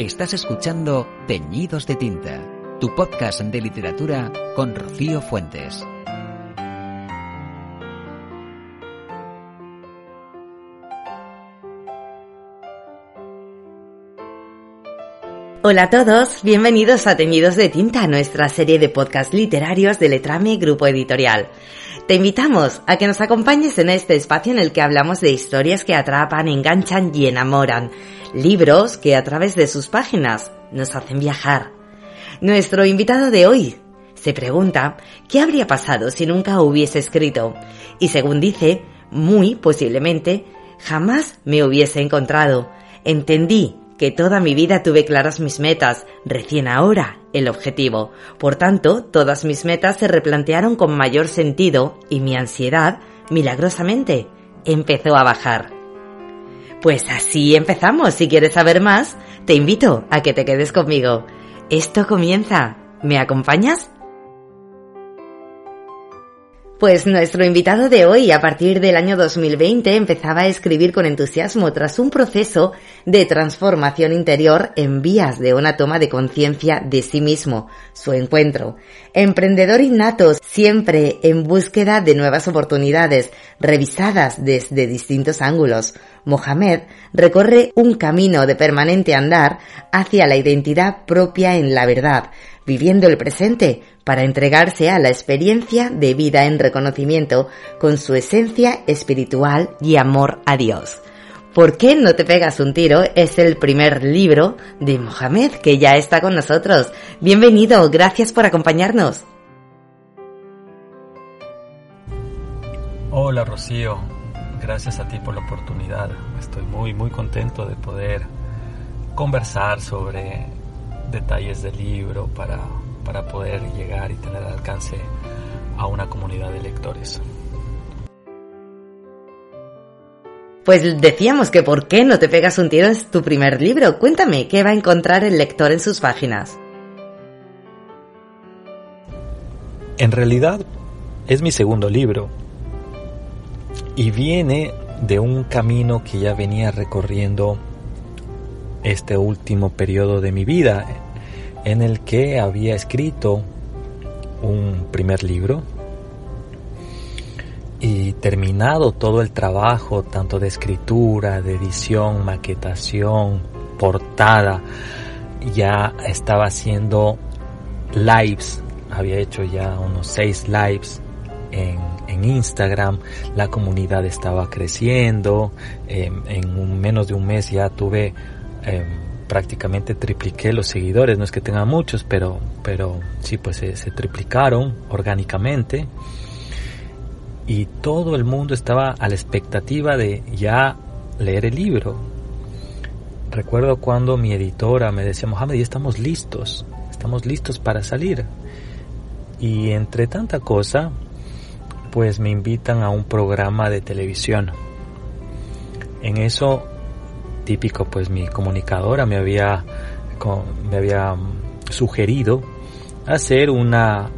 Estás escuchando Teñidos de Tinta, tu podcast de literatura con Rocío Fuentes. Hola a todos, bienvenidos a Teñidos de Tinta, nuestra serie de podcast literarios de Letrame Grupo Editorial. Te invitamos a que nos acompañes en este espacio en el que hablamos de historias que atrapan, enganchan y enamoran libros que a través de sus páginas nos hacen viajar. Nuestro invitado de hoy se pregunta qué habría pasado si nunca hubiese escrito y según dice, muy posiblemente jamás me hubiese encontrado. Entendí que toda mi vida tuve claras mis metas, recién ahora el objetivo. Por tanto, todas mis metas se replantearon con mayor sentido y mi ansiedad, milagrosamente, empezó a bajar. Pues así empezamos. Si quieres saber más, te invito a que te quedes conmigo. Esto comienza. ¿Me acompañas? Pues nuestro invitado de hoy, a partir del año 2020, empezaba a escribir con entusiasmo tras un proceso de transformación interior en vías de una toma de conciencia de sí mismo, su encuentro. Emprendedor innato, siempre en búsqueda de nuevas oportunidades, revisadas desde distintos ángulos. Mohamed recorre un camino de permanente andar hacia la identidad propia en la verdad, viviendo el presente para entregarse a la experiencia de vida en reconocimiento con su esencia espiritual y amor a Dios. ¿Por qué no te pegas un tiro? Es el primer libro de Mohamed que ya está con nosotros. Bienvenido, gracias por acompañarnos. Hola Rocío, gracias a ti por la oportunidad. Estoy muy muy contento de poder conversar sobre detalles del libro para, para poder llegar y tener alcance a una comunidad de lectores. Pues decíamos que ¿por qué no te pegas un tiro? Es tu primer libro. Cuéntame, ¿qué va a encontrar el lector en sus páginas? En realidad es mi segundo libro y viene de un camino que ya venía recorriendo este último periodo de mi vida en el que había escrito un primer libro y terminado todo el trabajo, tanto de escritura, de edición, maquetación, portada, ya estaba haciendo lives, había hecho ya unos seis lives en, Instagram, la comunidad estaba creciendo, em, en menos de un mes ya tuve em, prácticamente tripliqué los seguidores, no es que tenga muchos, pero, pero sí, pues se triplicaron orgánicamente y todo el mundo estaba a la expectativa de ya leer el libro. Recuerdo cuando mi editora me decía, Mohamed, ya estamos listos, estamos listos para salir. Y entre tanta cosa, pues me invitan a un programa de televisión. En eso, típico, pues mi comunicadora me había, me había sugerido hacer una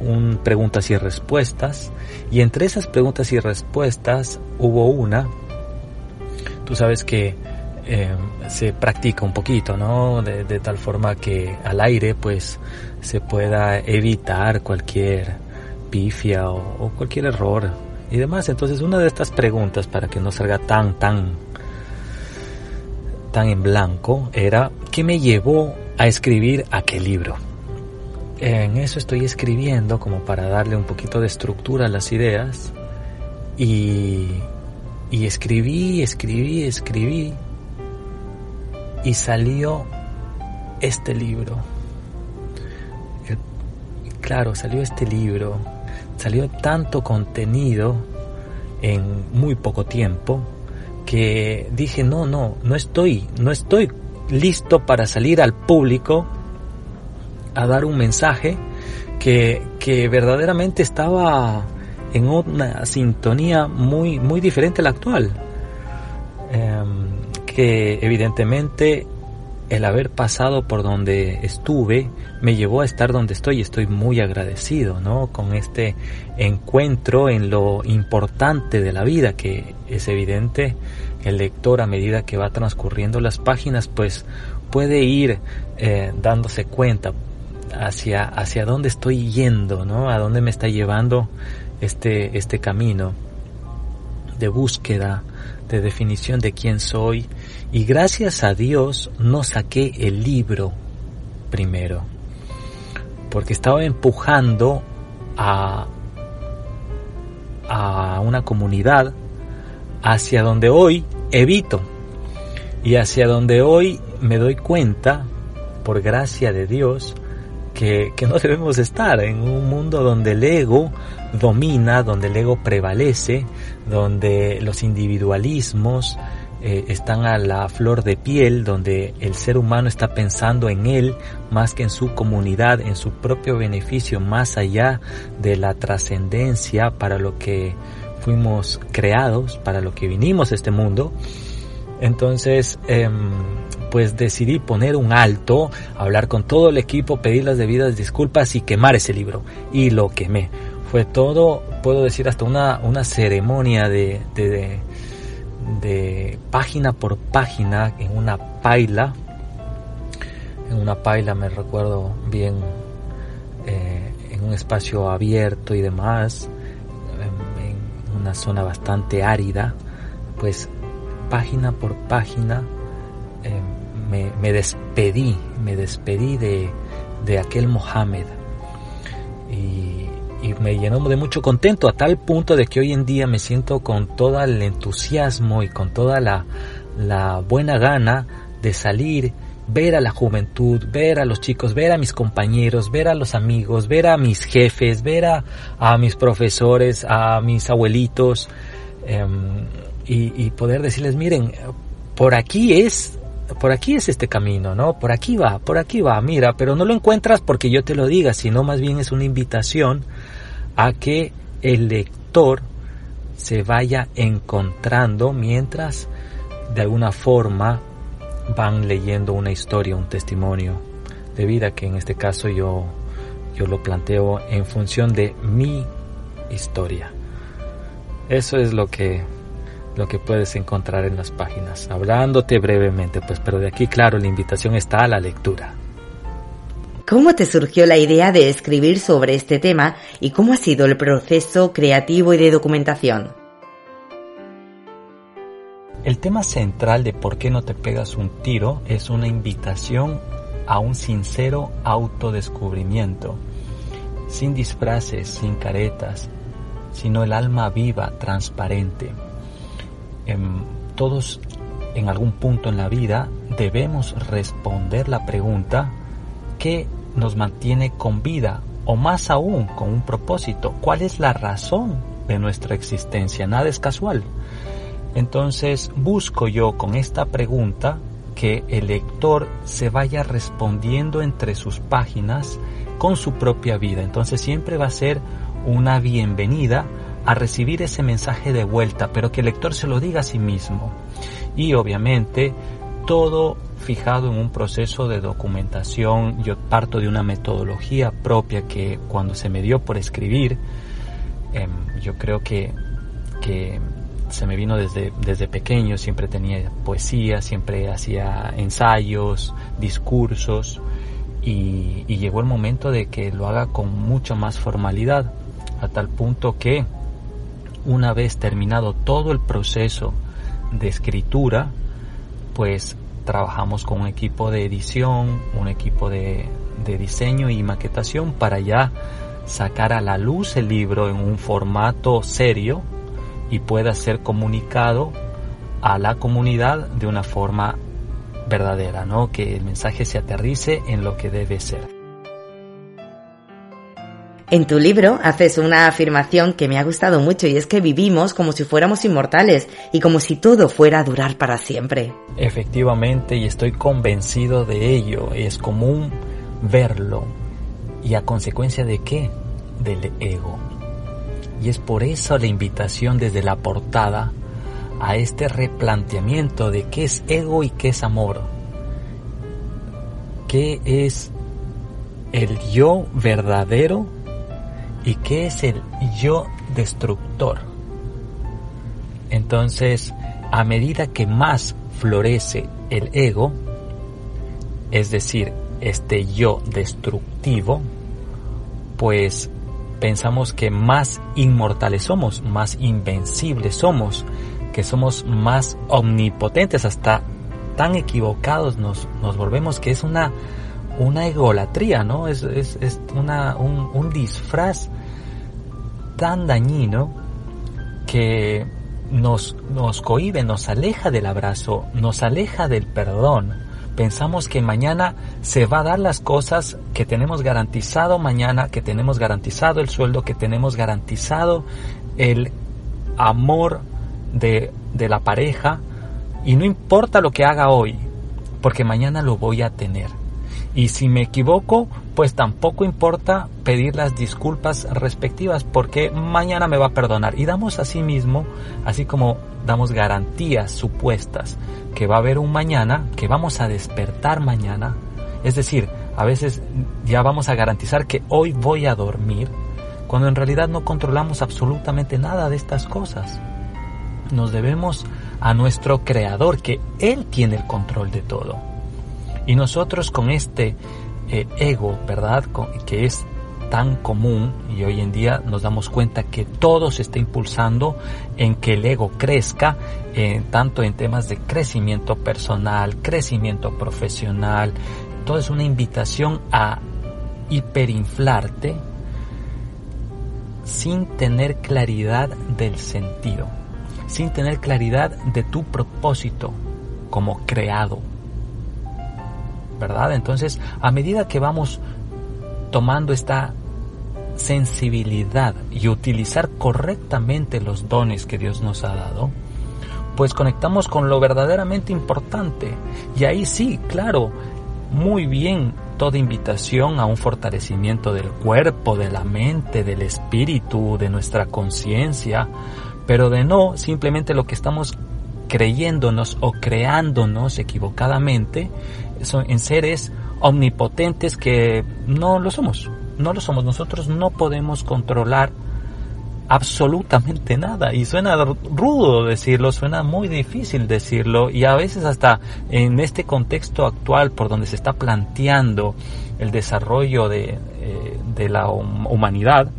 un preguntas y respuestas y entre esas preguntas y respuestas hubo una, tú sabes que eh, se practica un poquito, ¿no? De, tal forma que al aire pues se pueda evitar cualquier pifia o, o cualquier error y demás. Entonces una de estas preguntas para que no salga tan, tan, tan en blanco era ¿qué me llevó a escribir aquel libro? en eso estoy escribiendo como para darle un poquito de estructura a las ideas y, y escribí, escribí, escribí y salió este libro. claro, salió este libro, salió tanto contenido en muy poco tiempo que dije, no, no, no estoy, no estoy listo para salir al público a dar un mensaje que, que verdaderamente estaba en una sintonía muy, muy diferente a la actual. Em, que evidentemente el haber pasado por donde estuve me llevó a estar donde estoy y estoy muy agradecido, ¿no? Con este encuentro en lo importante de la vida, que es evidente, el lector a medida que va transcurriendo las páginas, pues puede ir eh, dándose cuenta hacia, hacia dónde estoy yendo, ¿no? A dónde me está llevando este, este camino de búsqueda, de definición de quién soy. Y gracias a Dios no saqué el libro primero, porque estaba empujando a, a una comunidad hacia donde hoy evito. Y hacia donde hoy me doy cuenta, por gracia de Dios, que, que, no debemos estar en un mundo donde el ego domina, donde el ego prevalece, donde los individualismos, eh, están a la flor de piel, donde el ser humano está pensando en él más que en su comunidad, en su propio beneficio, más allá de la trascendencia para lo que fuimos creados, para lo que vinimos a este mundo. Entonces, em, pues decidí poner un alto, hablar con todo el equipo, pedir las debidas disculpas y quemar ese libro. Y lo quemé. Fue todo, puedo decir, hasta una, una ceremonia de, de de página por página en una paila. En una paila me recuerdo bien, eh, en un espacio abierto y demás, en, una zona bastante árida, pues página por página eh, me, me, despedí, me despedí de, de aquel Mohammed. Y y me llenó de mucho contento a tal punto de que hoy en día me siento con todo el entusiasmo y con toda la, buena gana de salir, ver a la juventud, ver a los chicos, ver a mis compañeros, ver a los amigos, ver a mis jefes, ver a, a mis profesores, a mis abuelitos em, y poder decirles, miren, por aquí es por aquí es este camino, ¿no? Por aquí va, por aquí va, mira, pero no lo encuentras porque yo te lo diga, sino más bien es una invitación a que el lector se vaya encontrando mientras de alguna forma van leyendo una historia, un testimonio de vida que en este caso yo, yo lo planteo en función de mi historia. Eso es lo que, lo que puedes encontrar en las páginas, hablándote brevemente, pues, pero de aquí, claro, la invitación está a la lectura. ¿Cómo te surgió la idea de escribir sobre este tema y cómo ha sido el proceso creativo y de documentación? El tema central de por qué no te pegas un tiro es una invitación a un sincero autodescubrimiento, sin disfraces, sin caretas, sino el alma viva, transparente. En, todos en algún punto en la vida debemos responder la pregunta ¿qué nos mantiene con vida o más aún con un propósito. ¿Cuál es la razón de nuestra existencia? Nada es casual. Entonces busco yo con esta pregunta que el lector se vaya respondiendo entre sus páginas con su propia vida. Entonces siempre va a ser una bienvenida a recibir ese mensaje de vuelta, pero que el lector se lo diga a sí mismo. Y obviamente todo fijado en un proceso de documentación, yo parto de una metodología propia que cuando se me dio por escribir, em, yo creo que, que se me vino desde, desde pequeño, siempre tenía poesía, siempre hacía ensayos, discursos, y, y llegó el momento de que lo haga con mucha más formalidad, a tal punto que una vez terminado todo el proceso de escritura, pues trabajamos con un equipo de edición, un equipo de, diseño y maquetación para ya sacar a la luz el libro en un formato serio y pueda ser comunicado a la comunidad de una forma verdadera, ¿no? Que el mensaje se aterrice en lo que debe ser. En tu libro haces una afirmación que me ha gustado mucho y es que vivimos como si fuéramos inmortales y como si todo fuera a durar para siempre. Efectivamente, y estoy convencido de ello, es común verlo. ¿Y a consecuencia de qué? Del ego. Y es por eso la invitación desde la portada a este replanteamiento de qué es ego y qué es amor. ¿Qué es el yo verdadero y qué es el yo destructor? Entonces, a medida que más florece el ego, es decir, este yo destructivo, pues pensamos que más inmortales somos, más invencibles somos, que somos más omnipotentes, hasta tan equivocados nos, volvemos que es una, una egolatría, ¿no? Es, es, es una, un, un disfraz tan dañino que nos, nos cohibe, nos aleja del abrazo, nos aleja del perdón, pensamos que mañana se va a dar las cosas, que tenemos garantizado mañana, que tenemos garantizado el sueldo, que tenemos garantizado el amor de, de la pareja y no importa lo que haga hoy, porque mañana lo voy a tener. Y si me equivoco, pues tampoco importa pedir las disculpas respectivas porque mañana me va a perdonar. Y damos así mismo, así como damos garantías supuestas que va a haber un mañana, que vamos a despertar mañana. Es decir, a veces ya vamos a garantizar que hoy voy a dormir, cuando en realidad no controlamos absolutamente nada de estas cosas. Nos debemos a nuestro Creador, que Él tiene el control de todo. Y nosotros con este eh, ego, ¿verdad? que es tan común y hoy en día nos damos cuenta que todo se está impulsando en que el ego crezca, eh, tanto en temas de crecimiento personal, crecimiento profesional, todo es una invitación a hiperinflarte sin tener claridad del sentido, sin tener claridad de tu propósito como creado. Entonces, a medida que vamos tomando esta sensibilidad y utilizar correctamente los dones que Dios nos ha dado, pues conectamos con lo verdaderamente importante. Y ahí sí, claro, muy bien toda invitación a un fortalecimiento del cuerpo, de la mente, del espíritu, de nuestra conciencia, pero de no simplemente lo que estamos creyéndonos o creándonos equivocadamente en seres omnipotentes que no lo somos no lo somos. Nosotros no podemos controlar absolutamente nada. Y suena rudo decirlo, suena muy difícil decirlo. Y a veces hasta en este contexto actual por donde se está planteando el desarrollo de, eh, de la humanidad,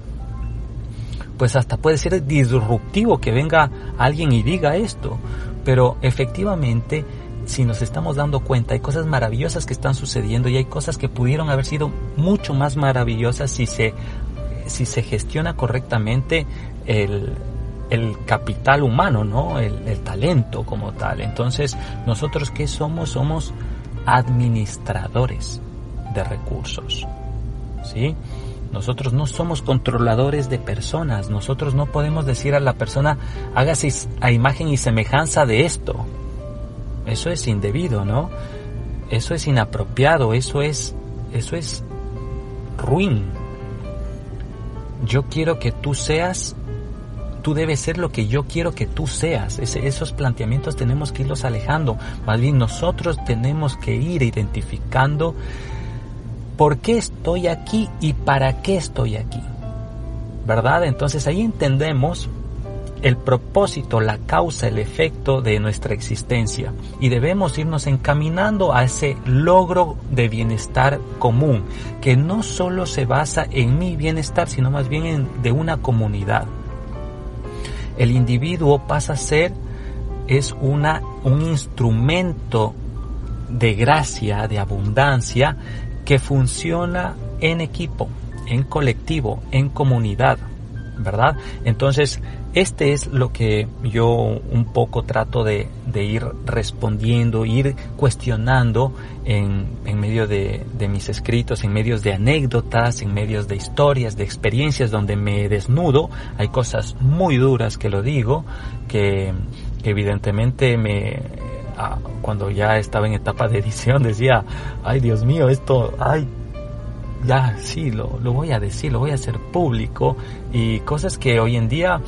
pues hasta puede ser disruptivo que venga alguien y diga esto. Pero efectivamente si nos estamos dando cuenta, hay cosas maravillosas que están sucediendo y hay cosas que pudieron haber sido mucho más maravillosas si se, si se gestiona correctamente el, el capital humano, ¿no? El, el, talento como tal. Entonces, nosotros qué somos? Somos administradores de recursos. ¿Sí? Nosotros no somos controladores de personas. Nosotros no podemos decir a la persona, hágase a imagen y semejanza de esto. Eso es indebido, ¿no? Eso es inapropiado, eso es, eso es ruin. Yo quiero que tú seas, tú debes ser lo que yo quiero que tú seas. esos planteamientos tenemos que irlos alejando. Más bien nosotros tenemos que ir identificando por qué estoy aquí y para qué estoy aquí. ¿Verdad? Entonces ahí entendemos el propósito, la causa, el efecto de nuestra existencia y debemos irnos encaminando a ese logro de bienestar común, que no solo se basa en mi bienestar, sino más bien en de una comunidad. El individuo pasa a ser es una un instrumento de gracia, de abundancia que funciona en equipo, en colectivo, en comunidad. ¿verdad? Entonces, este es lo que yo un poco trato de, ir respondiendo, ir cuestionando en, medio de, mis escritos, en medios de anécdotas, en medios de historias, de experiencias donde me desnudo. Hay cosas muy duras que lo digo, que, evidentemente me, ah, cuando ya estaba en etapa de edición decía, ay Dios mío, esto, ay, ya sí, lo, lo voy a decir, lo voy a hacer público y cosas que hoy en día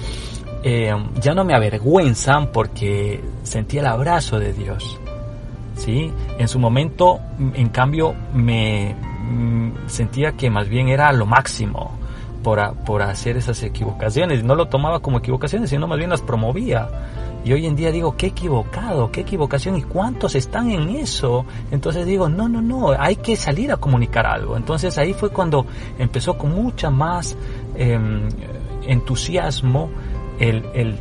eh, ya no me avergüenzan porque sentí el abrazo de Dios. ¿sí? En su momento, en cambio, me mm, sentía que más bien era lo máximo por, por hacer esas equivocaciones. No lo tomaba como equivocaciones, sino más bien las promovía. Y hoy en día digo, qué equivocado, qué equivocación y cuántos están en eso. Entonces digo, no, no, no, hay que salir a comunicar algo. Entonces ahí fue cuando empezó con mucha más em, entusiasmo el, el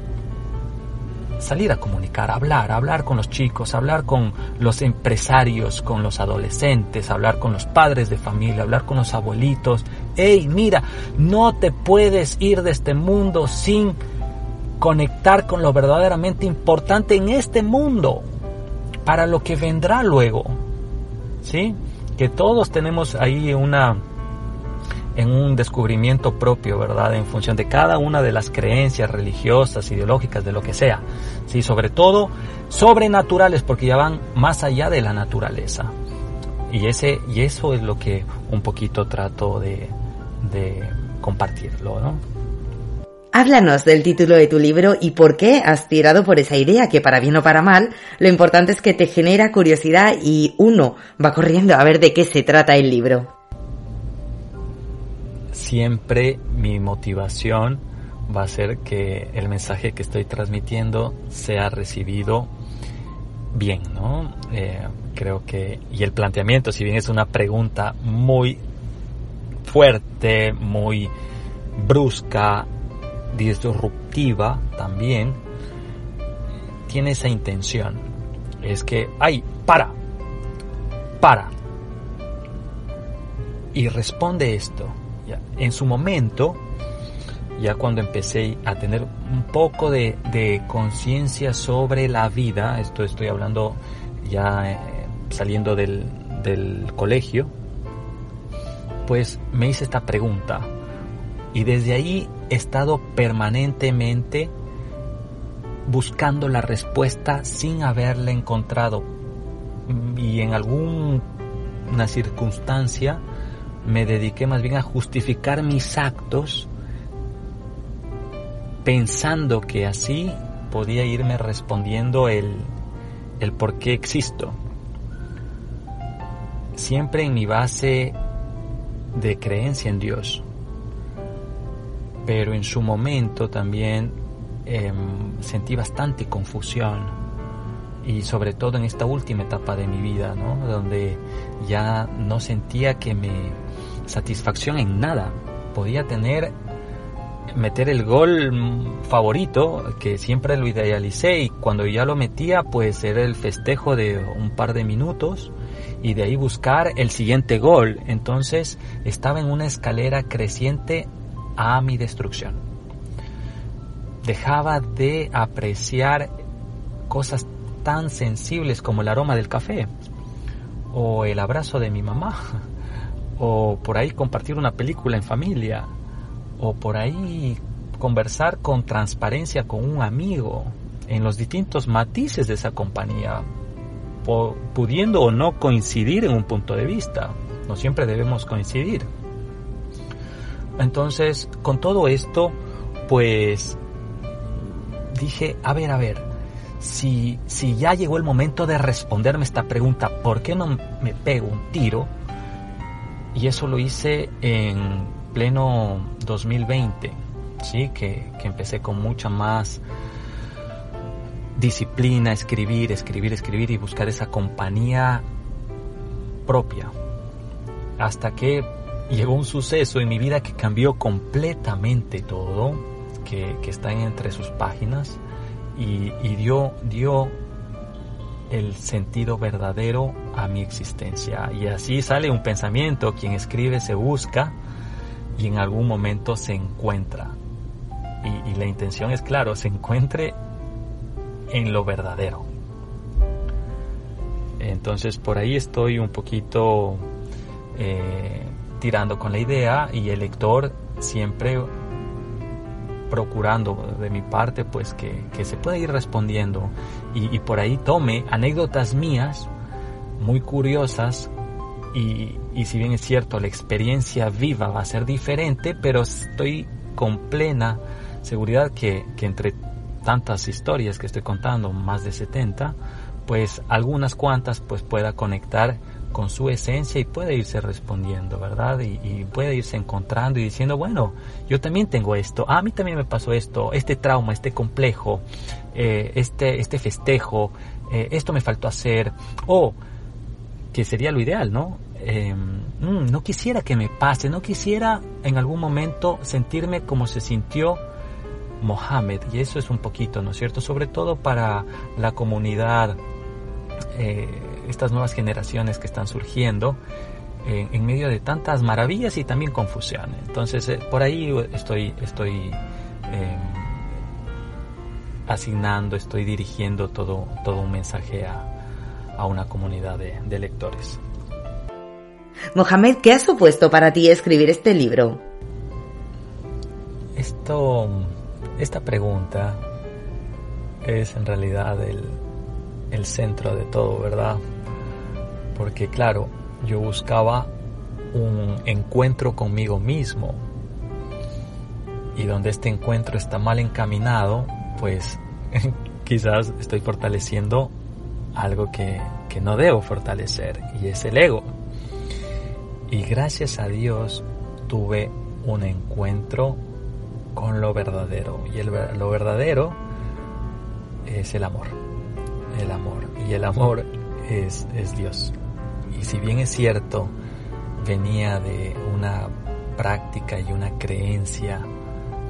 salir a comunicar, hablar, hablar con los chicos, hablar con los empresarios, con los adolescentes, hablar con los padres de familia, hablar con los abuelitos. Hey, mira, no te puedes ir de este mundo sin conectar con lo verdaderamente importante en este mundo para lo que vendrá luego. ¿Sí? Que todos tenemos ahí una en un descubrimiento propio, ¿verdad? En función de cada una de las creencias religiosas, ideológicas, de lo que sea. Sí, sobre todo sobrenaturales porque ya van más allá de la naturaleza. Y ese y eso es lo que un poquito trato de compartirlo, ¿no? Háblanos del título de tu libro y por qué has tirado por esa idea que para bien o para mal, lo importante es que te genera curiosidad y uno va corriendo a ver de qué se trata el libro. Siempre mi motivación va a ser que el mensaje que estoy transmitiendo sea recibido bien, ¿no? Eh, creo que, y el planteamiento, si bien es una pregunta muy fuerte, muy brusca, disruptiva también tiene esa intención. Es que, ay, para, para. Y responde esto. En su momento, ya cuando empecé a tener un poco de, conciencia sobre la vida, esto estoy hablando ya eh, saliendo del, del colegio, pues me hice esta pregunta. Y desde ahí he estado permanentemente buscando la respuesta sin haberla encontrado. Y en alguna circunstancia me dediqué más bien a justificar mis actos pensando que así podía irme respondiendo el, el por qué existo. Siempre en mi base de creencia en Dios pero en su momento también em, sentí bastante confusión y sobre todo en esta última etapa de mi vida, ¿no? donde ya no sentía que me satisfacción en nada. Podía tener meter el gol favorito, que siempre lo idealicé y cuando ya lo metía, pues era el festejo de un par de minutos y de ahí buscar el siguiente gol. Entonces estaba en una escalera creciente a mi destrucción. Dejaba de apreciar cosas tan sensibles como el aroma del café, o el abrazo de mi mamá, o por ahí compartir una película en familia, o por ahí conversar con transparencia con un amigo en los distintos matices de esa compañía, pudiendo o no coincidir en un punto de vista. No siempre debemos coincidir. Entonces, con todo esto, pues dije, a ver, a ver, si, si ya llegó el momento de responderme esta pregunta, ¿por qué no me pego un tiro? Y eso lo hice en pleno 2020, ¿sí? Que, que empecé con mucha más disciplina, escribir, escribir, escribir y buscar esa compañía propia. Hasta que llegó un suceso en mi vida que cambió completamente todo, que, está entre sus páginas y, dio, dio el sentido verdadero a mi existencia. Y así sale un pensamiento, quien escribe se busca y en algún momento se encuentra. y, la intención es, claro, se encuentre en lo verdadero. Entonces por ahí estoy un poquito eh, tirando con la idea y el lector siempre procurando de mi parte pues que, se pueda ir respondiendo y, por ahí tome anécdotas mías muy curiosas y, si bien es cierto la experiencia viva va a ser diferente pero estoy con plena seguridad que, que entre tantas historias que estoy contando más de 70 pues algunas cuantas pues pueda conectar con su esencia y puede irse respondiendo, ¿verdad? Y, puede irse encontrando y diciendo, bueno, yo también tengo esto, a mí también me pasó esto, este trauma, este complejo, eh, este, este festejo, eh, esto me faltó hacer, o que sería lo ideal, ¿no? Em, mm, no quisiera que me pase, no quisiera en algún momento sentirme como se sintió Mohammed, y eso es un poquito, ¿no es cierto? Sobre todo para la comunidad eh, estas nuevas generaciones que están surgiendo en, medio de tantas maravillas y también confusión. Entonces, eh, por ahí estoy, estoy em, asignando, estoy dirigiendo todo, todo un mensaje a, una comunidad de, lectores. Mohamed, ¿qué ha supuesto para ti escribir este libro? Esto, esta pregunta es en realidad el, el centro de todo, ¿verdad? Porque claro, yo buscaba un encuentro conmigo mismo. Y donde este encuentro está mal encaminado, pues quizás estoy fortaleciendo algo que, que no debo fortalecer, y es el ego. Y gracias a Dios tuve un encuentro con lo verdadero. Y el, lo verdadero es el amor. El amor. Y el amor es, es Dios. Y si bien es cierto, venía de una práctica y una creencia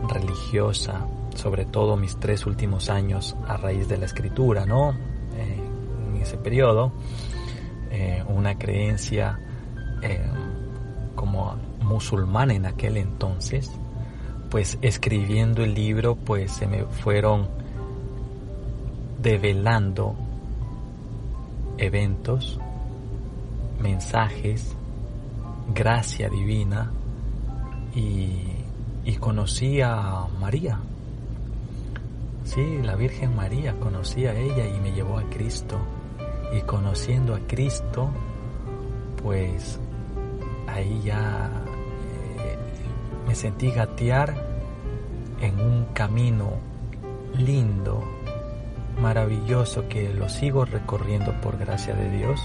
religiosa, sobre todo mis tres últimos años a raíz de la escritura, ¿no? Ese periodo, eh, una creencia eh, como musulmana en aquel entonces, pues escribiendo el libro, pues se me fueron develando eventos mensajes, gracia divina y, conocí a María. Sí, la Virgen María, conocí a ella y me llevó a Cristo. Y conociendo a Cristo, pues ahí ya eh, me sentí gatear en un camino lindo, maravilloso que lo sigo recorriendo por gracia de Dios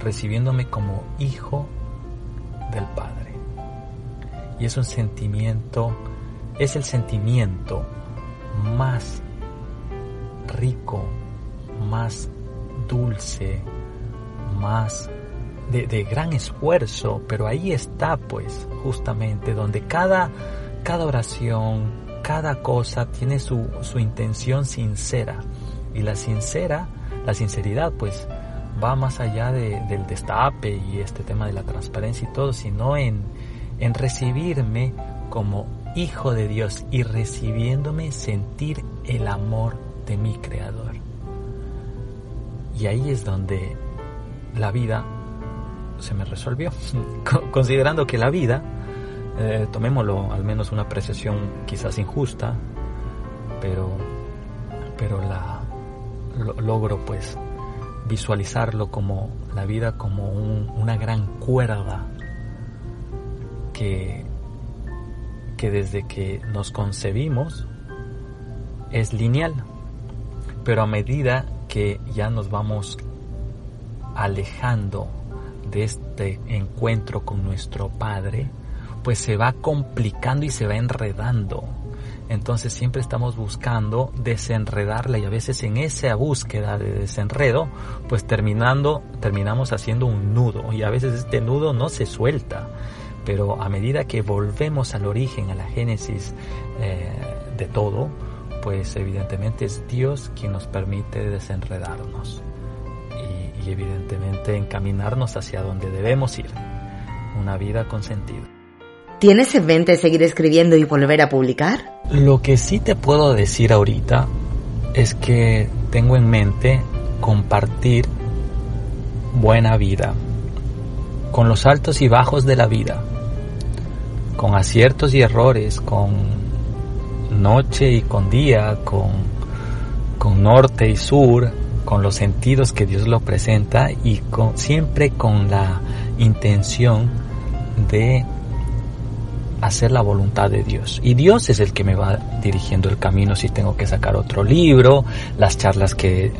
recibiéndome como hijo del Padre. Y es un sentimiento, es el sentimiento más rico, más dulce, más de, gran esfuerzo, pero ahí está pues justamente donde cada, cada oración, cada cosa tiene su, su intención sincera. Y la sincera, la sinceridad pues va más allá del destape y este tema de la transparencia y todo, sino en, en recibirme como hijo de Dios y recibiéndome sentir el amor de mi creador. Y ahí es donde la vida se me resolvió, considerando que la vida, eh, tomémoslo al menos una apreciación quizás injusta, pero, pero la logro pues visualizarlo como la vida como una gran cuerda que, que desde que nos concebimos es lineal, pero a medida que ya nos vamos alejando de este encuentro con nuestro Padre, pues se va complicando y se va enredando entonces siempre estamos buscando desenredarla y a veces en esa búsqueda de desenredo, pues terminando, terminamos haciendo un nudo y a veces este nudo no se suelta. Pero a medida que volvemos al origen, a la génesis eh, de todo, pues evidentemente es Dios quien nos permite desenredarnos y, y evidentemente encaminarnos hacia donde debemos ir, una vida con sentido. ¿Tienes en mente seguir escribiendo y volver a publicar? Lo que sí te puedo decir ahorita es que tengo en mente compartir buena vida, con los altos y bajos de la vida, con aciertos y errores, con noche y con día, con, con norte y sur, con los sentidos que Dios lo presenta y con, siempre con la intención de hacer la voluntad de Dios. Y Dios es el que me va dirigiendo el camino si tengo que sacar otro libro, las charlas que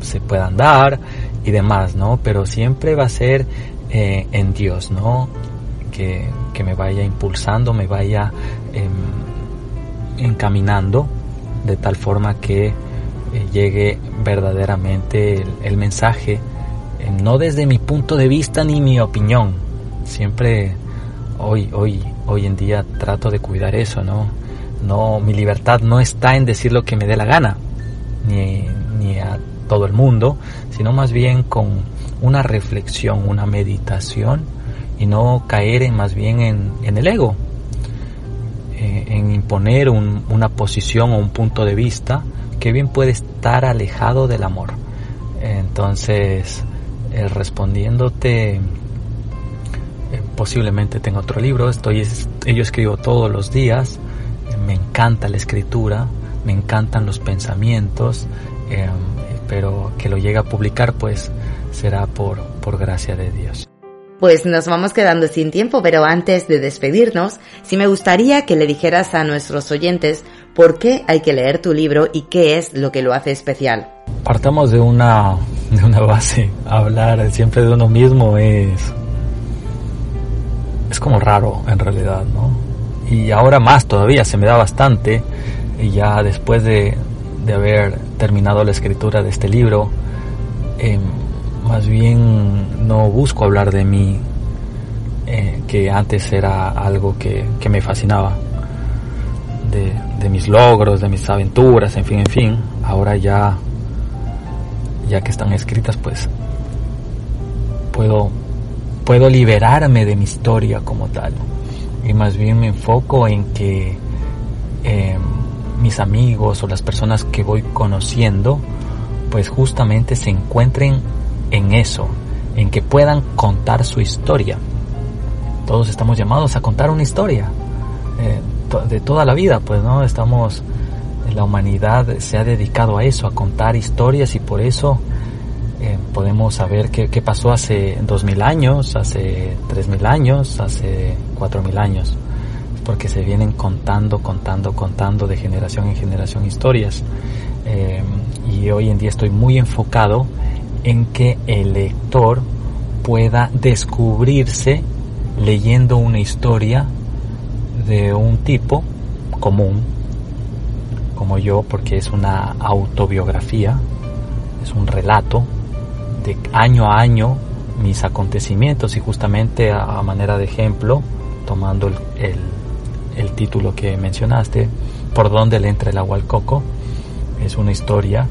se puedan dar y demás, ¿no? Pero siempre va a ser eh, en Dios, ¿no? Que, que, me vaya impulsando, me vaya em, encaminando de tal forma que eh, llegue verdaderamente el, mensaje, em, no desde mi punto de vista ni mi opinión. Siempre hoy, hoy, hoy en día trato de cuidar eso, ¿no? No, mi libertad no está en decir lo que me dé la gana, ni, ni a todo el mundo, sino más bien con una reflexión, una meditación y no caer en, más bien en, el ego, eh, en imponer una posición o un punto de vista que bien puede estar alejado del amor. Entonces, eh, respondiéndote, eh, posiblemente tengo otro libro, estoy, yo escribo todos los días, me encanta la escritura, me encantan los pensamientos, pero que lo llegue a publicar pues será por, por gracia de Dios. Pues nos vamos quedando sin tiempo, pero antes de despedirnos, sí me gustaría que le dijeras a nuestros oyentes por qué hay que leer tu libro y qué es lo que lo hace especial. Partamos de una, de una base. Hablar siempre de uno mismo es, es como raro en realidad, ¿no? Y ahora más todavía, se me da bastante. Y ya después de, de haber terminado la escritura de este libro, eh, más bien no busco hablar de mí, eh, que antes era algo que, que me fascinaba, de, de, mis logros, de mis aventuras, en fin, en fin. Ahora ya, ya que están escritas, pues puedo, puedo liberarme de mi historia como tal. Y más bien me enfoco en que eh, mis amigos o las personas que voy conociendo, pues justamente se encuentren en eso, en que puedan contar su historia. Todos estamos llamados a contar una historia eh, de toda la vida, pues no estamos, la humanidad se ha dedicado a eso, a contar historias y por eso eh, podemos saber qué, pasó hace dos mil años, hace tres mil años, hace cuatro mil años porque se vienen contando, contando, contando de generación en generación historias. Eh, y hoy en día estoy muy enfocado en que el lector pueda descubrirse leyendo una historia de un tipo común, como yo, porque es una autobiografía, es un relato de año a año mis acontecimientos y justamente a, manera de ejemplo, tomando el el título que mencionaste, Por dónde le entra el agua al coco. Es una historia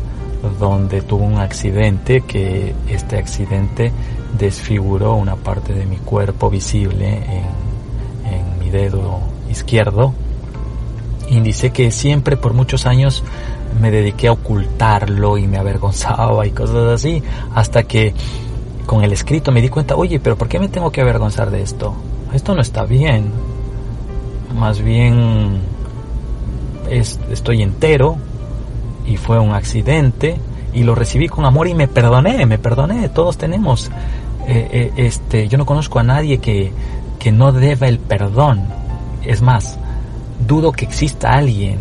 donde tuvo un accidente que este accidente desfiguró una parte de mi cuerpo visible en, mi dedo izquierdo. Y dice que siempre por muchos años me dediqué a ocultarlo y me avergonzaba y cosas así, hasta que con el escrito me di cuenta, oye, pero ¿por qué me tengo que avergonzar de esto? Esto no está bien más bien estoy entero y fue un accidente y lo recibí con amor y me perdoné, me perdoné, todos tenemos, eh, eh, este, yo no conozco a nadie que, que no deba el perdón, es más, dudo que exista alguien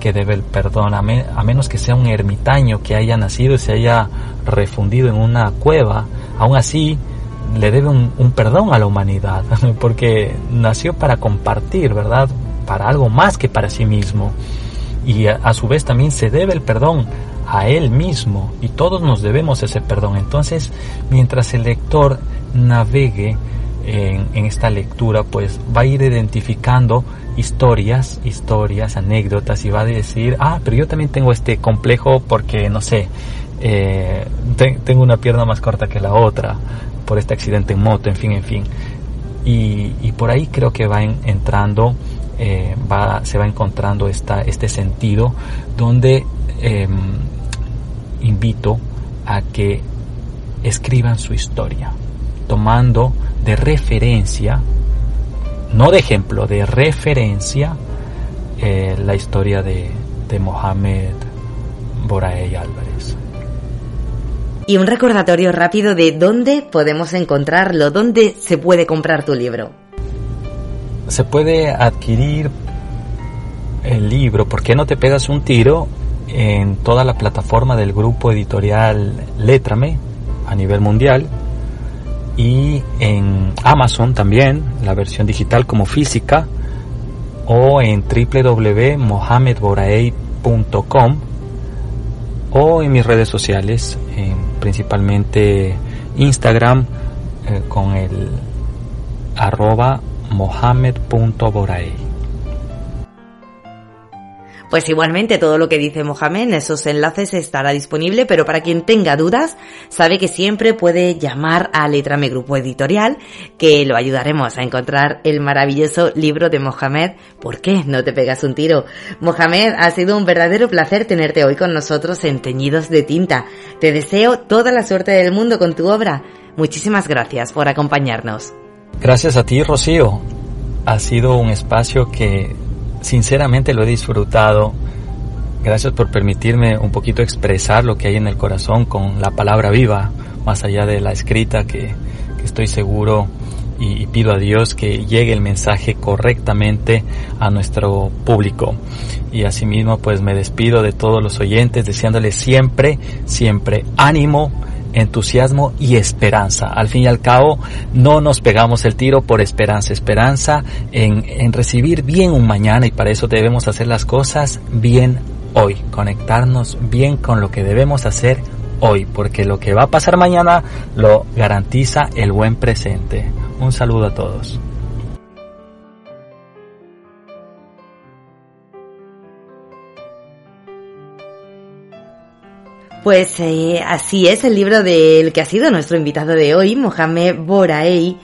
que debe el perdón, a, a, menos que sea un ermitaño que haya nacido y se haya refundido en una cueva, aún así le debe un, perdón a la humanidad, porque nació para compartir, ¿verdad? Para algo más que para sí mismo. Y a, su vez también se debe el perdón a él mismo y todos nos debemos ese perdón. Entonces, mientras el lector navegue en, en, esta lectura, pues va a ir identificando historias, historias, anécdotas y va a decir, ah, pero yo también tengo este complejo porque, no sé, eh, tengo una pierna más corta que la otra por este accidente en moto, en fin, en fin. Y, por ahí creo que va entrando, eh, va, se va encontrando esta, este sentido donde em, invito a que escriban su historia, tomando de referencia, no de ejemplo, de referencia, eh, la historia de, de Mohamed Boraey Álvarez. Y un recordatorio rápido de dónde podemos encontrarlo, dónde se puede comprar tu libro. Se puede adquirir el libro, ¿por qué no te pegas un tiro? en toda la plataforma del grupo editorial Letrame a nivel mundial y en Amazon también, la versión digital como física o en www.mohamedboraey.com o en mis redes sociales, principalmente Instagram eh, con el arroba mohamed.boraey. Pues igualmente todo lo que dice Mohamed en esos enlaces estará disponible, pero para quien tenga dudas, sabe que siempre puede llamar a Letrame Grupo Editorial, que lo ayudaremos a encontrar el maravilloso libro de Mohamed. ¿Por qué no te pegas un tiro? Mohamed, ha sido un verdadero placer tenerte hoy con nosotros en Teñidos de Tinta. Te deseo toda la suerte del mundo con tu obra. Muchísimas gracias por acompañarnos. Gracias a ti, Rocío. Ha sido un espacio que sinceramente lo he disfrutado. Gracias por permitirme un poquito expresar lo que hay en el corazón con la palabra viva, más allá de la escrita que, estoy seguro y, pido a Dios que llegue el mensaje correctamente a nuestro público. Y asimismo pues me despido de todos los oyentes deseándoles siempre, siempre ánimo, entusiasmo y esperanza. Al fin y al cabo, no nos pegamos el tiro por esperanza, esperanza en, en recibir bien un mañana y para eso debemos hacer las cosas bien hoy, conectarnos bien con lo que debemos hacer hoy, porque lo que va a pasar mañana lo garantiza el buen presente. Un saludo a todos. Pues eh, así es el libro del que ha sido nuestro invitado de hoy, Mohamed Boraei,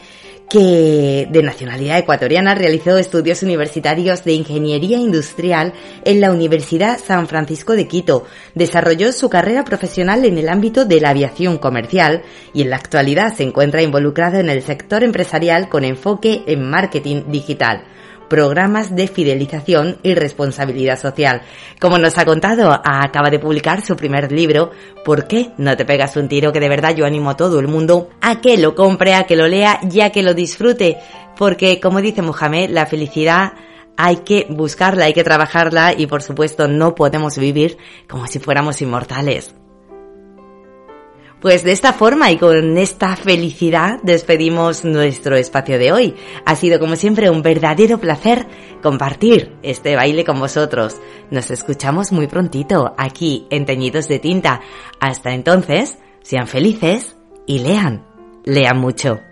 que de nacionalidad ecuatoriana realizó estudios universitarios de ingeniería industrial en la Universidad San Francisco de Quito. Desarrolló su carrera profesional en el ámbito de la aviación comercial y en la actualidad se encuentra involucrado en el sector empresarial con enfoque en marketing digital programas de fidelización y responsabilidad social. Como nos ha contado, acaba de publicar su primer libro, ¿Por qué no te pegas un tiro? Que de verdad yo animo a todo el mundo a que lo compre, a que lo lea y a que lo disfrute. Porque, como dice Mohamed, la felicidad hay que buscarla, hay que trabajarla y por supuesto no podemos vivir como si fuéramos inmortales. Pues de esta forma y con esta felicidad despedimos nuestro espacio de hoy. Ha sido como siempre un verdadero placer compartir este baile con vosotros. Nos escuchamos muy prontito aquí en Teñidos de Tinta. Hasta entonces, sean felices y lean, lean mucho.